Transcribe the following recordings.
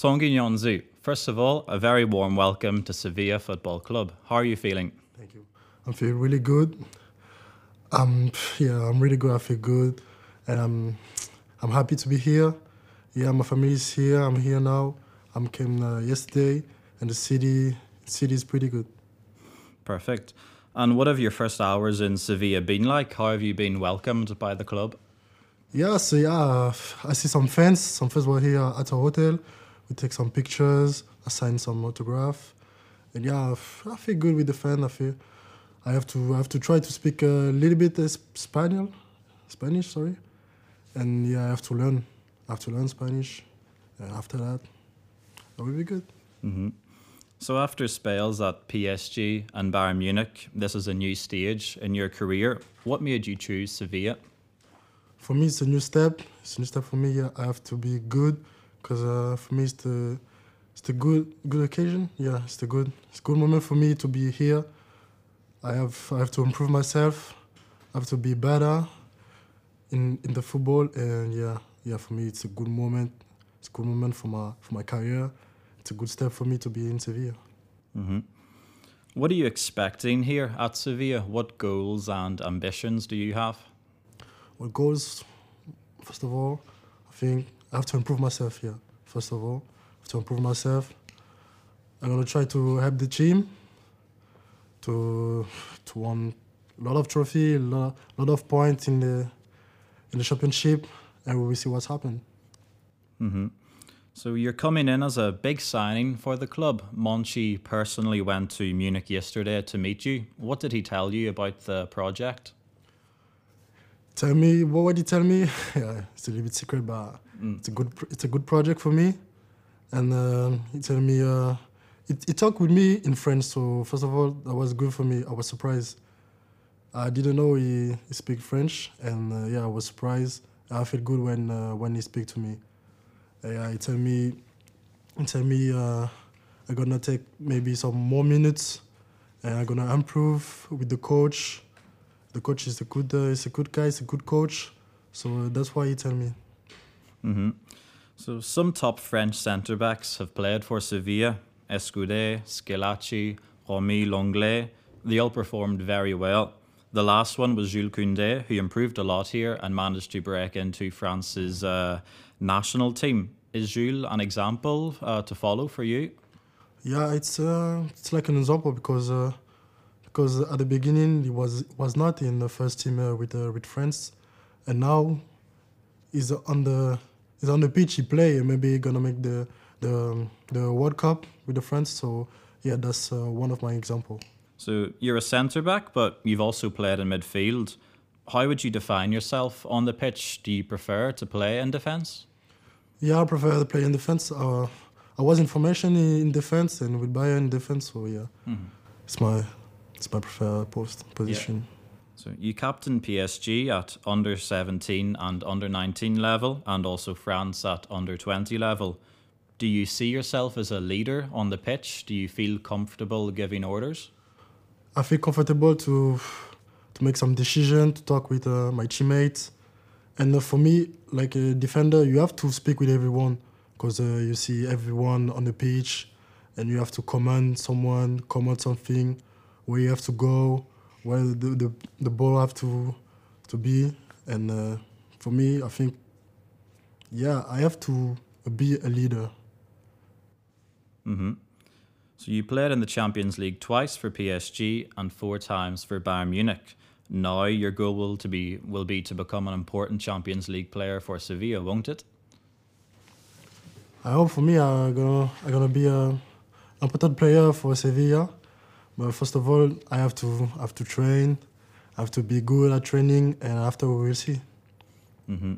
Tanguy Nianzou, first of all, a very warm welcome to Sevilla Football Club. How are you feeling? Thank you. I'm feeling really good. Um, yeah, I'm really good. I feel good, and I'm I'm happy to be here. Yeah, my family is here. I'm here now. I came uh, yesterday, and the city city is pretty good. Perfect. And what have your first hours in Sevilla been like? How have you been welcomed by the club? Yeah, so yeah, I see some fans. Some fans were here at our hotel. We take some pictures. I signed some autograph, and yeah, I feel good with the fan. I feel I have to I have to try to speak a little bit Spanish, Spanish, sorry, and yeah, I have to learn. I have to learn Spanish. And after that, it will be good. Mm-hmm. So after spells at PSG and Bayern Munich, this is a new stage in your career. What made you choose Sevilla? For me, it's a new step. It's a new step for me. Yeah, I have to be good because uh, for me, it's the it's the good good occasion. Yeah, it's the good it's a good moment for me to be here. I have I have to improve myself. I have to be better in in the football, and yeah, yeah. For me, it's a good moment. It's a good moment for my for my career. It's a good step for me to be in Sevilla. Mm-hmm. What are you expecting here at Sevilla? What goals and ambitions do you have? Well, goals, first of all, I think I have to improve myself here. First of all, I have to improve myself. I'm gonna try to help the team to to win a lot of trophy, a lot, lot of points in the in the championship, and we will see what's happened. Mm-hmm. So you're coming in as a big signing for the club. Monchi personally went to Munich yesterday to meet you. What did he tell you about the project? Tell me what would he tell me? yeah, it's a little bit secret, but mm. it's a good it's a good project for me. And uh, he told me uh, he, he talked with me in French. So first of all, that was good for me. I was surprised. I didn't know he, he speak French, and uh, yeah, I was surprised. I felt good when uh, when he speak to me. Yeah, he told me he told me uh, I'm gonna take maybe some more minutes, and I'm gonna improve with the coach the coach is a good uh, is a good guy, he's a good coach. So that's why he tell me. Mm-hmm. So some top French centre backs have played for Sevilla: Escudé, Squillaci, Romy Lenglet. They all performed very well. The last one was Jules Koundé, who improved a lot here and managed to break into France's uh, national team. Is Jules an example uh, to follow for you? Yeah, it's uh, it's like an example because uh, because at the beginning he was was not in the first team uh, with uh, with France, and now he's on the he's on the pitch. He play and maybe gonna make the the the World Cup with the France. So yeah, that's uh, one of my example. So you're a centre back, but you've also played in midfield. How would you define yourself on the pitch? Do you prefer to play in defence? Yeah, I prefer to play in defence. Uh, I was in formation in defence and with Bayern in defence, so yeah, mm-hmm. it's my it's my preferred post position. Yeah. So you captain PSG at under 17 and under 19 level, and also France at under 20 level. Do you see yourself as a leader on the pitch? Do you feel comfortable giving orders? I feel comfortable to to make some decision, to talk with uh, my teammates, and uh, for me, like a defender, you have to speak with everyone because uh, you see everyone on the pitch, and you have to command someone, command something where you have to go, where the the, the ball have to to be, and uh, for me, I think, yeah, I have to be a leader. Mm-hmm. So you played in the Champions League twice for PSG and four times for Bayern Munich. Now your goal will to be will be to become an important Champions League player for Sevilla, won't it? I hope for me, I'm gonna I'm gonna be a important player for Sevilla. But first of all, I have to have to train, I have to be good at training, and after we will see. Mm-hmm.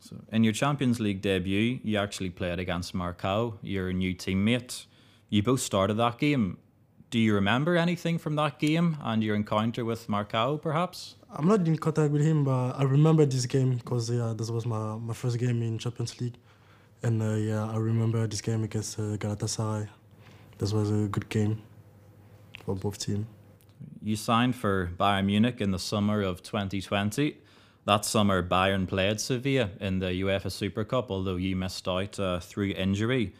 So, in your Champions League debut, you actually played against Marcao, your new teammate. You both started that game. Do you remember anything from that game and your encounter with Marcao, perhaps? I'm not in contact with him, but I remember this game because yeah, this was my, my first game in Champions League, and uh, yeah, I remember this game against uh, Galatasaray. This was a good game for both teams. You signed for Bayern Munich in the summer of 2020. That summer, Bayern played Sevilla in the UEFA Super Cup, although you missed out uh, through injury.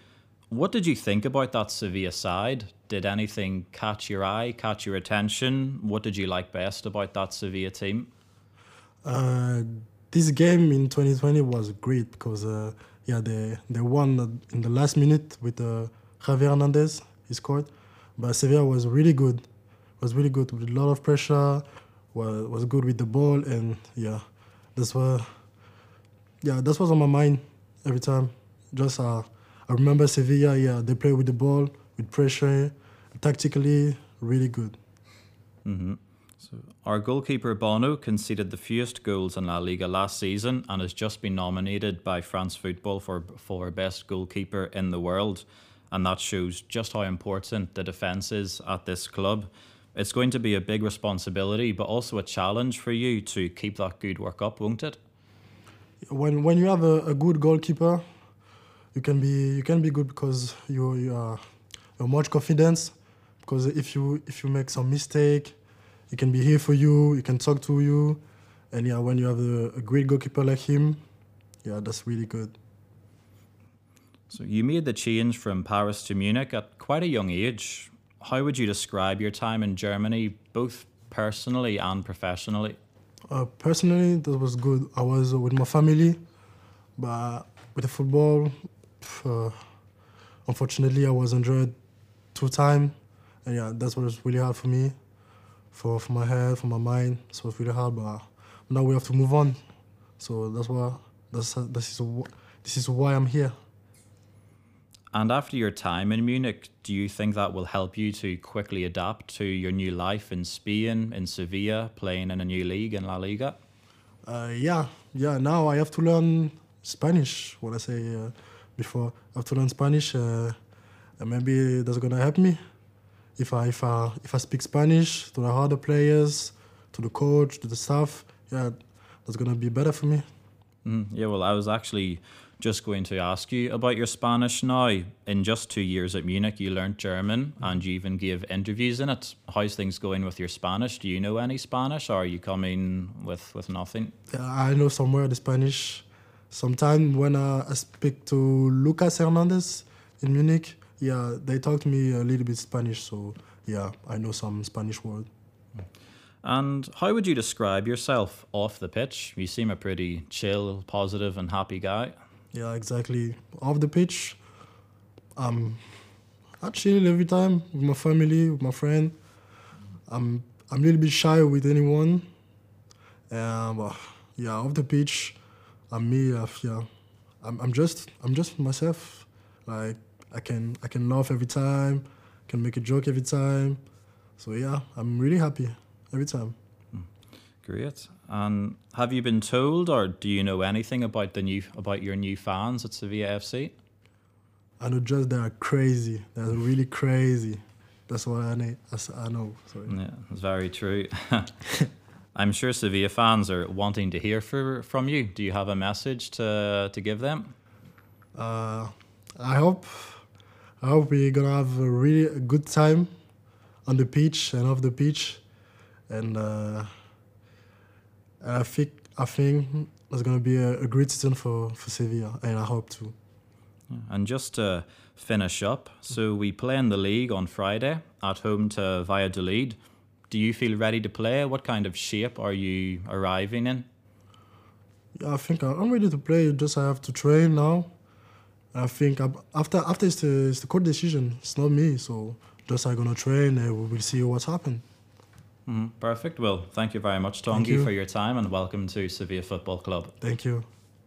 What did you think about that Sevilla side? Did anything catch your eye, catch your attention? What did you like best about that Sevilla team? Uh, this game in 2020 was great because uh, yeah they they won in the last minute with uh, Javier Hernandez. He scored, but Sevilla was really good. Was really good with a lot of pressure. Was was good with the ball and yeah, that's what yeah that's what's on my mind every time. Just uh, I remember Sevilla. Yeah, they play with the ball with pressure, tactically really good. Mm-hmm. So our goalkeeper Bono conceded the fewest goals in La Liga last season and has just been nominated by France Football for for best goalkeeper in the world, and that shows just how important the defence is at this club. It's going to be a big responsibility, but also a challenge for you to keep that good work up, won't it? when when you have a, a good goalkeeper, you can be you can be good because you you are you have much confidence. Because if you if you make some mistake, he can be here for you. He can talk to you, and yeah, when you have a, a great goalkeeper like him, yeah, that's really good. So you made the change from Paris to Munich at quite a young age. How would you describe your time in Germany, both personally and professionally? Uh, personally, that was good. I was with my family, but with the football, uh, unfortunately, I was injured two times, and yeah, that's what was really hard for me, for for my head, for my mind. So it was really hard, but now we have to move on. So that's why that's this is this is why I'm here. And after your time in Munich, do you think that will help you to quickly adapt to your new life in Spain, in Sevilla, playing in a new league in La Liga? Uh, yeah, yeah. Now I have to learn Spanish. What I say uh, before, I have to learn Spanish, uh, and maybe that's gonna help me if I if I if I speak Spanish to the other players, to the coach, to the staff. Yeah, that's gonna be better for me. Mm, yeah, well, I was actually just going to ask you about your Spanish now. In just two years at Munich, you learnt German and you even gave interviews in it. How's things going with your Spanish? Do you know any Spanish or are you coming with, with nothing? I know somewhere the Spanish. Sometimes when I speak to Lucas Hernandez in Munich, yeah, they talk to me a little bit Spanish. So yeah, I know some Spanish word. And how would you describe yourself off the pitch? You seem a pretty chill, positive, and happy guy. Yeah, exactly. Off the pitch, um, I chill every time with my family, with my friend. I'm I'm a little bit shy with anyone. Um, yeah, off the pitch, I'm me. Uh, yeah, I'm I'm just I'm just myself. Like I can I can laugh every time, can make a joke every time. So yeah, I'm really happy every time. Great. And have you been told, or do you know anything about the new about your new fans at Sevilla FC? I know just they are crazy. They're really crazy. That's what I know. I know. Sorry. Yeah, it's very true. I'm sure Sevilla fans are wanting to hear for, from you. Do you have a message to to give them? Uh, I hope I hope we're gonna have a really good time on the pitch and off the pitch, and uh, I think I think it's gonna be a, a great season for for Sevilla, and I hope to. And just to finish up, so we play in the league on Friday at home to Valladolid. Do you feel ready to play? What kind of shape are you arriving in? Yeah, I think I'm ready to play. Just I have to train now. I think after after it's the it's the court decision. It's not me, so just I'm gonna train and we will see what's happened. Mhm, Perfect. Well, thank you very much, Thank Tanguy, you. for your time and welcome to Sevilla Football Club. Thank you.